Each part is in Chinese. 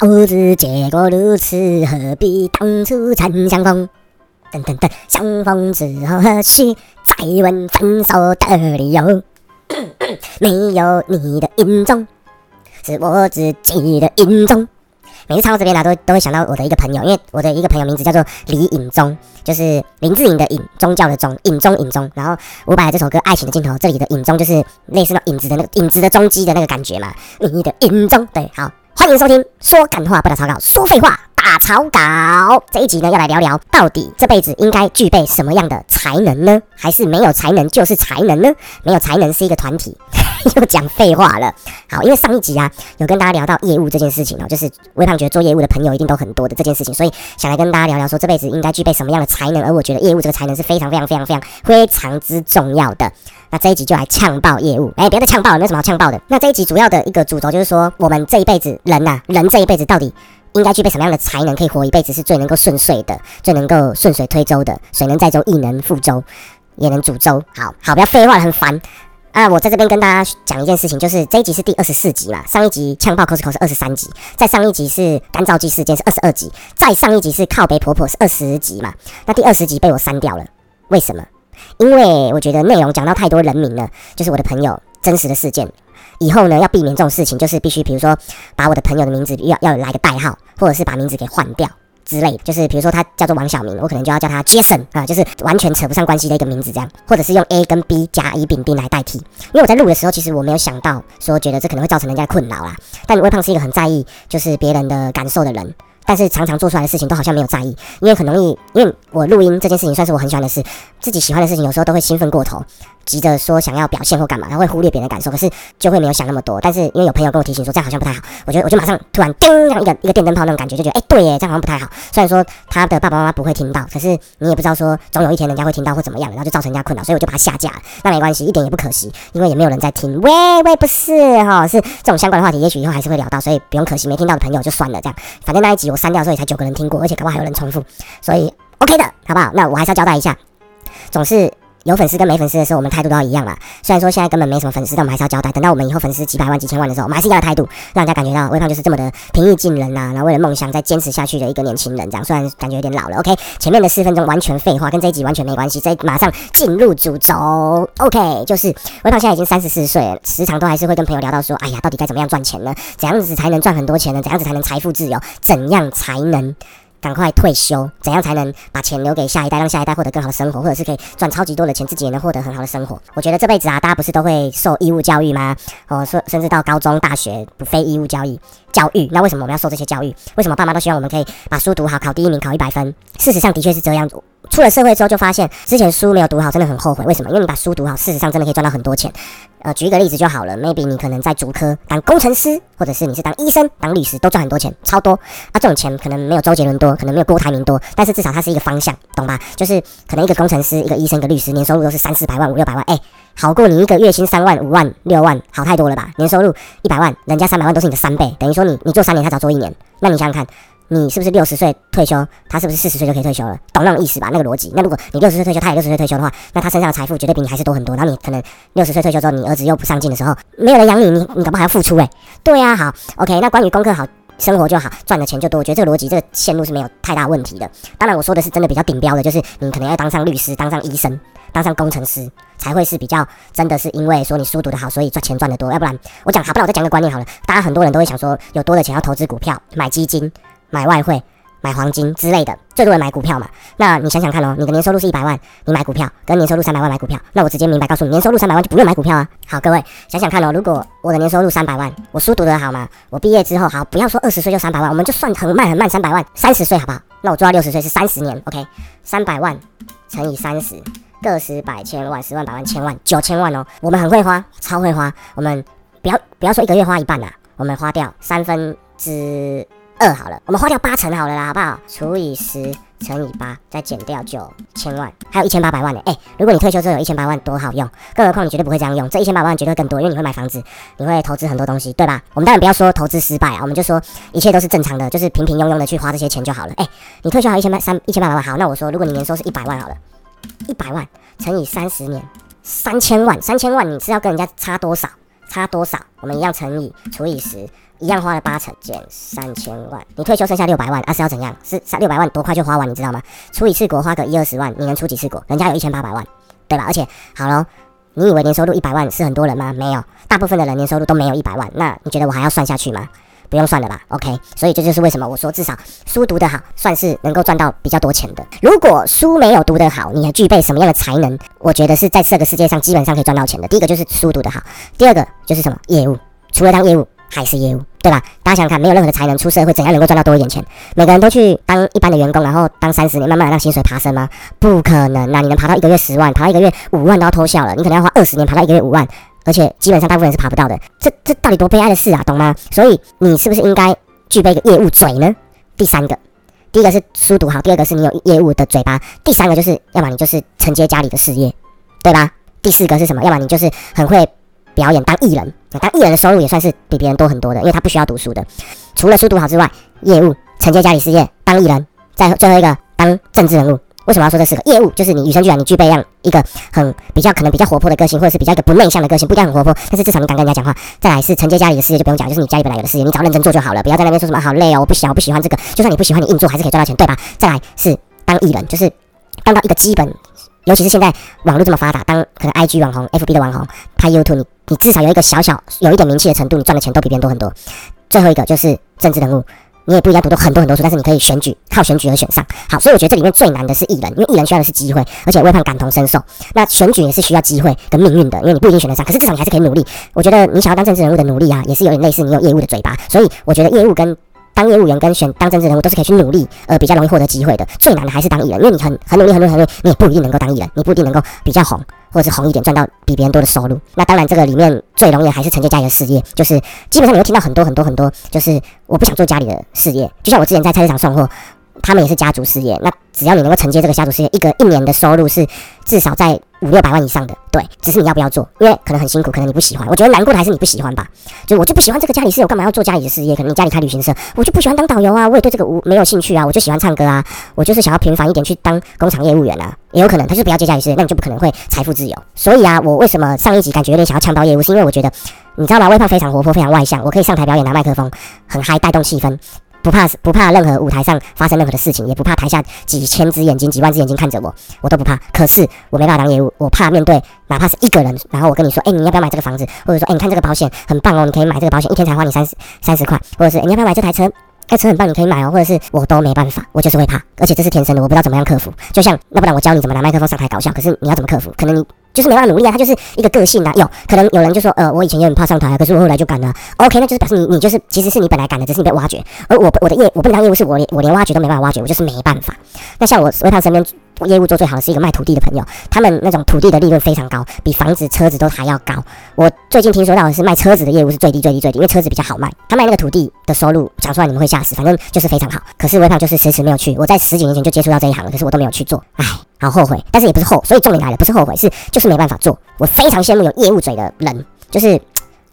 早知结果如此，何必当初曾相逢？等等等，相逢之后何须再问分手的理由？没有你的影踪，是我自己的影踪。每次唱到这边呢，都都会想到我的一个朋友，因为我的一个朋友名字叫做李影宗，就是林志颖的影，宗教的宗，影宗影宗。然后伍佰这首歌《爱情的尽头》，这里的影宗就是类似那影子的那个影子的踪迹的那个感觉嘛。你的影踪，对，好，欢迎收听，说干话不打草稿，说废话打草稿。这一集呢，要来聊聊到底这辈子应该具备什么样的才能呢？还是没有才能就是才能呢？没有才能是一个团体。又讲废话了。好，因为上一集啊，有跟大家聊到业务这件事情哦，就是微胖觉得做业务的朋友一定都很多的这件事情，所以想来跟大家聊聊说这辈子应该具备什么样的才能，而我觉得业务这个才能是非常非常非常非常非常之重要的。那这一集就来呛爆业务，哎，别再呛爆了，没有什么好呛爆的。那这一集主要的一个主轴就是说，我们这一辈子人呐，人这一辈子到底应该具备什么样的才能，可以活一辈子是最能够顺遂的，最能够顺水推舟的，水能载舟，亦能覆舟，也能煮粥。好好，不要废话，很烦。啊，我在这边跟大家讲一件事情，就是这一集是第二十四集嘛，上一集呛爆 cosco 是二十三集，再上一集是干燥剂事件是二十二集，再上一集是靠北婆婆是二十集嘛，那第二十集被我删掉了，为什么？因为我觉得内容讲到太多人名了，就是我的朋友真实的事件，以后呢要避免这种事情，就是必须比如说把我的朋友的名字要要来个代号，或者是把名字给换掉。之类，就是比如说他叫做王小明，我可能就要叫他 Jason 啊，就是完全扯不上关系的一个名字这样，或者是用 A 跟 B 加乙丙丁来代替。因为我在录的时候，其实我没有想到说觉得这可能会造成人家困扰啦。但微胖是一个很在意就是别人的感受的人，但是常常做出来的事情都好像没有在意，因为很容易，因为我录音这件事情算是我很喜欢的事，自己喜欢的事情有时候都会兴奋过头。急着说想要表现或干嘛，他会忽略别人的感受，可是就会没有想那么多。但是因为有朋友跟我提醒说这样好像不太好，我觉得我就马上突然叮，像一个一个电灯泡那种感觉，就觉得哎对耶，这样好像不太好。虽然说他的爸爸妈妈不会听到，可是你也不知道说总有一天人家会听到或怎么样，然后就造成人家困扰，所以我就把它下架了。那没关系，一点也不可惜，因为也没有人在听。喂喂，不是哈，是这种相关的话题，也许以后还是会聊到，所以不用可惜，没听到的朋友就算了。这样，反正那一集我删掉之后也才九个人听过，而且可能还有人重复，所以 OK 的，好不好？那我还是要交代一下，总是。有粉丝跟没粉丝的时候，我们态度都要一样嘛。虽然说现在根本没什么粉丝，但我们还是要交代。等到我们以后粉丝几百万、几千万的时候，我们还是一样的态度，让人家感觉到微胖就是这么的平易近人呐。然后为了梦想在坚持下去的一个年轻人，这样虽然感觉有点老了。OK，前面的四分钟完全废话，跟这一集完全没关系。这马上进入主轴。OK，就是微胖现在已经三十四岁了，时常都还是会跟朋友聊到说，哎呀，到底该怎么样赚钱呢？怎样子才能赚很多钱呢？怎样子才能财富自由？怎样才能？赶快退休，怎样才能把钱留给下一代，让下一代获得更好的生活，或者是可以赚超级多的钱，自己也能获得很好的生活？我觉得这辈子啊，大家不是都会受义务教育吗？哦，说甚至到高中、大学不非义务教育教育，那为什么我们要受这些教育？为什么爸妈都希望我们可以把书读好，考第一名，考一百分？事实上的确是这样。出了社会之后就发现，之前书没有读好，真的很后悔。为什么？因为你把书读好，事实上真的可以赚到很多钱。呃，举一个例子就好了，maybe 你可能在主科当工程师，或者是你是当医生、当律师，都赚很多钱，超多。啊，这种钱可能没有周杰伦多，可能没有郭台铭多，但是至少它是一个方向，懂吧？就是可能一个工程师、一个医生、一个律师，年收入都是三四百万、五六百万，哎，好过你一个月薪三万、五万、六万，好太多了吧？年收入一百万，人家三百万都是你的三倍，等于说你你做三年，他只要做一年，那你想想看。你是不是六十岁退休？他是不是四十岁就可以退休了？懂那种意思吧？那个逻辑。那如果你六十岁退休，他也六十岁退休的话，那他身上的财富绝对比你还是多很多。然后你可能六十岁退休之后，你儿子又不上进的时候，没有人养你，你你干嘛还要付出？诶，对呀，好，OK。那关于功课好，生活就好，赚的钱就多。我觉得这个逻辑，这个线路是没有太大问题的。当然，我说的是真的比较顶标的，就是你可能要当上律师、当上医生、当上工程师，才会是比较真的是因为说你书读得好，所以赚钱赚得多。要不然，我讲好，不然我再讲个观念好了。大家很多人都会想说，有多的钱要投资股票、买基金、买外汇。买黄金之类的，最多人买股票嘛。那你想想看哦，你的年收入是一百万，你买股票，跟年收入三百万买股票，那我直接明白告诉你，年收入三百万就不用买股票啊。好，各位想想看哦，如果我的年收入三百万，我书读得好嘛，我毕业之后好，不要说二十岁就三百万，我们就算很慢很慢三百万，三十岁好不好？那我做到六十岁是三十年，OK，三百万乘以三十，个十百千万十万百万千万九千万哦，我们很会花，超会花。我们不要不要说一个月花一半啦，我们花掉三分之。二好了，我们花掉八成好了啦，好不好？除以十乘以八，再减掉九千万，还有一千八百万呢。哎，如果你退休之后有一千八万，多好用！更何况你绝对不会这样用，这一千八百万绝对更多，因为你会买房子，你会投资很多东西，对吧？我们当然不要说投资失败啊，我们就说一切都是正常的，就是平平庸庸的去花这些钱就好了。哎，你退休还有一千八三一千八百万，好，那我说如果你年收是一百万好了，一百万乘以三十年，三千万，三千万你是要跟人家差多少？差多少？我们一样乘以除以十，一样花了八成，减三千万。你退休剩下六百万，啊是要怎样？是三六百万多快就花完，你知道吗？出一次国花个一二十万，你能出几次国？人家有一千八百万，对吧？而且好了，你以为年收入一百万是很多人吗？没有，大部分的人年收入都没有一百万。那你觉得我还要算下去吗？不用算了吧，OK。所以这就是为什么我说至少书读得好，算是能够赚到比较多钱的。如果书没有读得好，你还具备什么样的才能？我觉得是在这个世界上基本上可以赚到钱的。第一个就是书读得好，第二个就是什么业务，除了当业务还是业务，对吧？大家想想看，没有任何的才能出社会，怎样能够赚到多一点钱？每个人都去当一般的员工，然后当三十年，慢慢的让薪水爬升吗？不可能啊！你能爬到一个月十万，爬到一个月五万都要偷笑了。你可能要花二十年爬到一个月五万，而且基本上大部分人是爬不到的。这这到底多悲哀的事啊，懂吗？所以你是不是应该？具备一个业务嘴呢？第三个，第一个是书读好，第二个是你有业务的嘴巴，第三个就是要么你就是承接家里的事业，对吧？第四个是什么？要么你就是很会表演当艺人，当艺人的收入也算是比别人多很多的，因为他不需要读书的。除了书读好之外，业务承接家里事业，当艺人，再最后一个当政治人物。为什么要说这四个业务？就是你与生俱来，你具备样一个很比较可能比较活泼的个性，或者是比较一个不内向的个性，不一定很活泼，但是至少你敢跟人家讲话。再来是承接家里的事业就不用讲，就是你家里本来有的事业，你只要认真做就好了，不要在那边说什么好累哦，我不喜欢，我不喜欢这个。就算你不喜欢，你硬做还是可以赚到钱，对吧？再来是当艺人，就是当到一个基本，尤其是现在网络这么发达，当可能 IG 网红、FB 的网红拍 YouTube，你你至少有一个小小有一点名气的程度，你赚的钱都比别人多很多。最后一个就是政治人物。你也不一定要读很多很多书，但是你可以选举，靠选举而选上。好，所以我觉得这里面最难的是艺人，因为艺人需要的是机会，而且微胖感同身受。那选举也是需要机会跟命运的，因为你不一定选得上，可是至少你还是可以努力。我觉得你想要当政治人物的努力啊，也是有点类似你有业务的嘴巴。所以我觉得业务跟当业务员跟选当政治人物都是可以去努力，呃，比较容易获得机会的。最难的还是当艺人，因为你很很努力，很努力，很努力，你也不一定能够当艺人，你不一定能够比较红。或者是红一点，赚到比别人多的收入。那当然，这个里面最容易还是承接家里的事业，就是基本上你会听到很多很多很多，就是我不想做家里的事业。就像我之前在菜市场送货，他们也是家族事业。那只要你能够承接这个家族事业，一个一年的收入是至少在。五六百万以上的，对，只是你要不要做，因为可能很辛苦，可能你不喜欢。我觉得难过的还是你不喜欢吧。就我就不喜欢这个家里事，我干嘛要做家里的事业？可能你家里开旅行社，我就不喜欢当导游啊，我也对这个无没有兴趣啊，我就喜欢唱歌啊，我就是想要平凡一点去当工厂业务员啊，也有可能，他就不要接家里事业，那你就不可能会财富自由。所以啊，我为什么上一集感觉有点想要抢包业务，是因为我觉得，你知道吗？微胖非常活泼，非常外向，我可以上台表演拿麦克风，很嗨，带动气氛。不怕不怕任何舞台上发生任何的事情，也不怕台下几千只眼睛、几万只眼睛看着我，我都不怕。可是我没办法当业务，我怕面对哪怕是一个人，然后我跟你说，哎，你要不要买这个房子？或者说，哎，你看这个保险很棒哦，你可以买这个保险，一天才花你三十三十块，或者是你要不要买这台车？这车很棒，你可以买哦。或者是我都没办法，我就是会怕，而且这是天生的，我不知道怎么样克服。就像那不然我教你怎么拿麦克风上台搞笑，可是你要怎么克服？可能你。就是没办法努力啊，他就是一个个性啊。有可能有人就说，呃，我以前也很怕上台，可是我后来就敢了。OK，那就是表示你你就是其实是你本来敢的，只是你被挖掘。而我我的业我不能当业务，是我连我连挖掘都没办法挖掘，我就是没办法。那像我微胖身边。业务做最好的是一个卖土地的朋友，他们那种土地的利润非常高，比房子、车子都还要高。我最近听说到的是卖车子的业务是最低、最低、最低，因为车子比较好卖。他卖那个土地的收入讲出来你们会吓死，反正就是非常好。可是微胖就是迟迟没有去。我在十几年前就接触到这一行了，可是我都没有去做，唉，好后悔。但是也不是后，所以重点来了，不是后悔，是就是没办法做。我非常羡慕有业务嘴的人，就是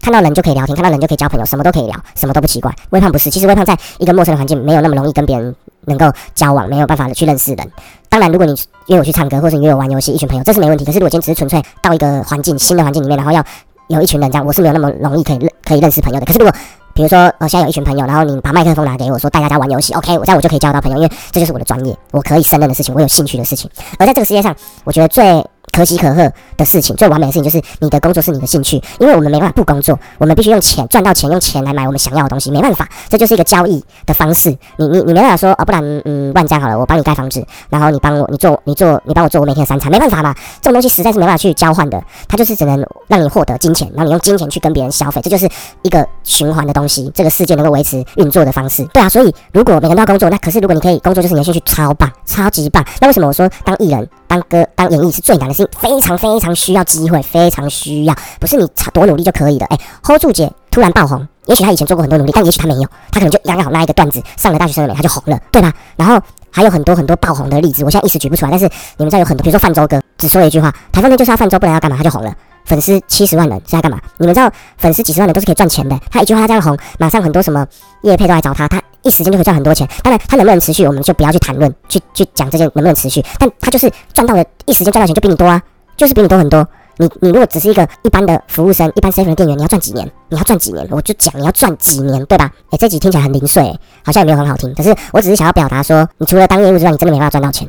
看到人就可以聊天，看到人就可以交朋友，什么都可以聊，什么都不奇怪。微胖不是，其实微胖在一个陌生的环境没有那么容易跟别人能够交往，没有办法的去认识人。当然，如果你约我去唱歌，或者你约我玩游戏，一群朋友，这是没问题。可是，如果今天只是纯粹到一个环境、新的环境里面，然后要有一群人这样，我是没有那么容易可以认可以认识朋友的。可是，如果比如说，呃，现在有一群朋友，然后你把麦克风拿给我说带大家玩游戏，OK，我这样我就可以交到朋友，因为这就是我的专业，我可以胜任的事情，我有兴趣的事情。而在这个世界上，我觉得最可喜可贺的事情，最完美的事情就是你的工作是你的兴趣，因为我们没办法不工作，我们必须用钱赚到钱，用钱来买我们想要的东西，没办法，这就是一个交易的方式。你你你没办法说哦，不然嗯，万家好了，我帮你盖房子，然后你帮我，你做你做你帮我做我每天的三餐，没办法嘛，这种东西实在是没办法去交换的，它就是只能让你获得金钱，然后你用金钱去跟别人消费，这就是一个循环的东西，这个世界能够维持运作的方式。对啊，所以如果每个人都要工作，那可是如果你可以工作就是你的兴趣，超棒，超级棒。那为什么我说当艺人？当歌、当演艺是最难的事情，非常非常需要机会，非常需要，不是你多努力就可以的。哎，hold 住姐突然爆红，也许她以前做过很多努力，但也许她没有，她可能就刚刚好那一个段子上了大学生的脸，她就红了，对吧？然后还有很多很多爆红的例子，我现在一时举不出来，但是你们知道有很多，比如说泛舟哥只说了一句话，台风天就是要泛舟，不然要干嘛？他就红了，粉丝七十万人是在干嘛？你们知道粉丝几十万人都是可以赚钱的，他一句话他这样红，马上很多什么叶配都来找他，他。一时间就可以赚很多钱，当然他能不能持续，我们就不要去谈论，去去讲这件能不能持续。但他就是赚到了一时间赚到钱就比你多啊，就是比你多很多。你你如果只是一个一般的服务生，一般 seven 的店员，你要赚几年？你要赚几年？我就讲你要赚几年，对吧？诶，这集听起来很零碎，好像也没有很好听。可是我只是想要表达说，你除了当业务之外，你真的没办法赚到钱。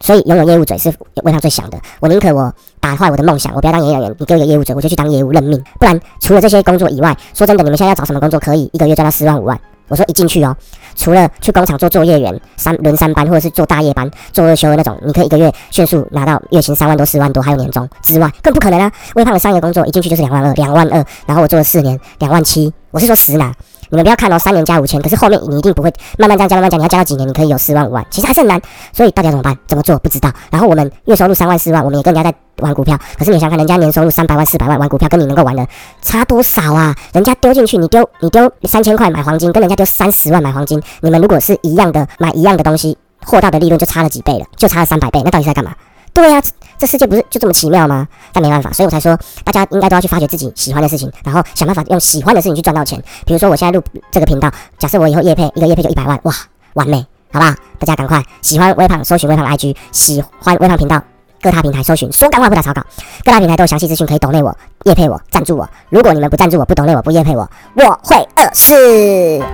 所以拥有业务嘴是为他最想的。我宁可我打坏我的梦想，我不要当营业员。你给我一个业务嘴，我就去当业务认命。不然除了这些工作以外，说真的，你们现在要找什么工作可以一个月赚到四万五万？我说一进去哦，除了去工厂做作业员，三轮三班或者是做大夜班、做二休的那种，你可以一个月迅速拿到月薪三万多、四万多，还有年终之外，更不可能啊！微胖的商业工作一进去就是两万二，两万二，然后我做了四年，两万七。我是说实拿。你们不要看哦，三年加五千，可是后面你一定不会慢慢这样加，慢慢加，你要加到几年，你可以有四万五万，其实还是很难。所以到底要怎么办？怎么做？不知道。然后我们月收入三万四万，我们也跟人家在玩股票，可是你想看人家年收入三百万四百万玩股票，跟你能够玩的差多少啊？人家丢进去，你丢你丢三千块买黄金，跟人家丢三十万买黄金，你们如果是一样的买一样的东西，获到的利润就差了几倍了，就差了三百倍，那到底在干嘛？对呀，这世界不是就这么奇妙吗？但没办法，所以我才说，大家应该都要去发掘自己喜欢的事情，然后想办法用喜欢的事情去赚到钱。比如说，我现在录这个频道，假设我以后夜配一个夜配就一百万，哇，完美，好不好？大家赶快喜欢微胖，搜寻微胖 IG，喜欢微胖频道，各大平台搜寻，说干话不打草稿，各大平台都有详细资讯，可以抖内我、夜配我、赞助我。如果你们不赞助我、不抖内我、不夜配我，我会饿死。